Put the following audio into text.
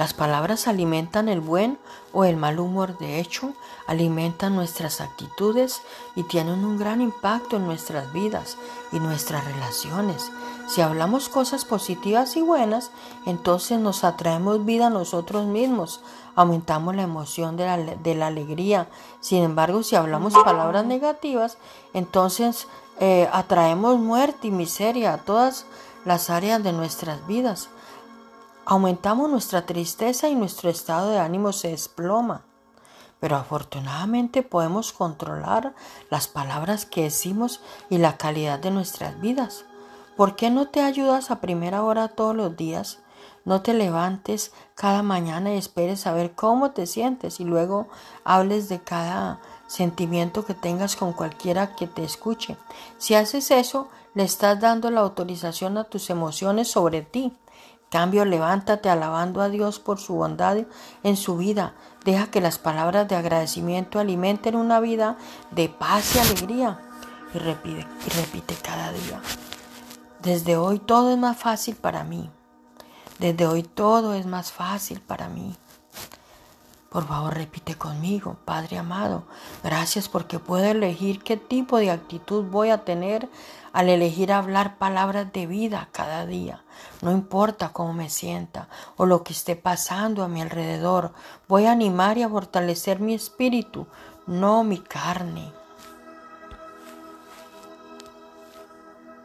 Las palabras alimentan el buen o el mal humor. De hecho, alimentan nuestras actitudes y tienen un gran impacto en nuestras vidas y nuestras relaciones. Si hablamos cosas positivas y buenas, entonces nos atraemos vida a nosotros mismos, aumentamos la emoción de la, alegría. Sin embargo, si hablamos palabras negativas, entonces eh, atraemos muerte y miseria a todas las áreas de nuestras vidas. Aumentamos nuestra tristeza y nuestro estado de ánimo se desploma. Pero afortunadamente podemos controlar las palabras que decimos y la calidad de nuestras vidas. ¿Por qué no te ayudas a primera hora todos los días? No te levantes cada mañana y esperes a ver cómo te sientes y luego hables de cada sentimiento que tengas con cualquiera que te escuche. Si haces eso, le estás dando la autorización a tus emociones sobre ti. Cambio, levántate alabando a Dios por su bondad en su vida. Deja que las palabras de agradecimiento alimenten una vida de paz y alegría. Y repite, y repite cada día. Desde hoy todo es más fácil para mí. Desde hoy todo es más fácil para mí. Por favor, repite conmigo, Padre amado, gracias porque puedo elegir qué tipo de actitud voy a tener al elegir hablar palabras de vida cada día. No importa cómo me sienta o lo que esté pasando a mi alrededor, voy a animar y a fortalecer mi espíritu, no mi carne.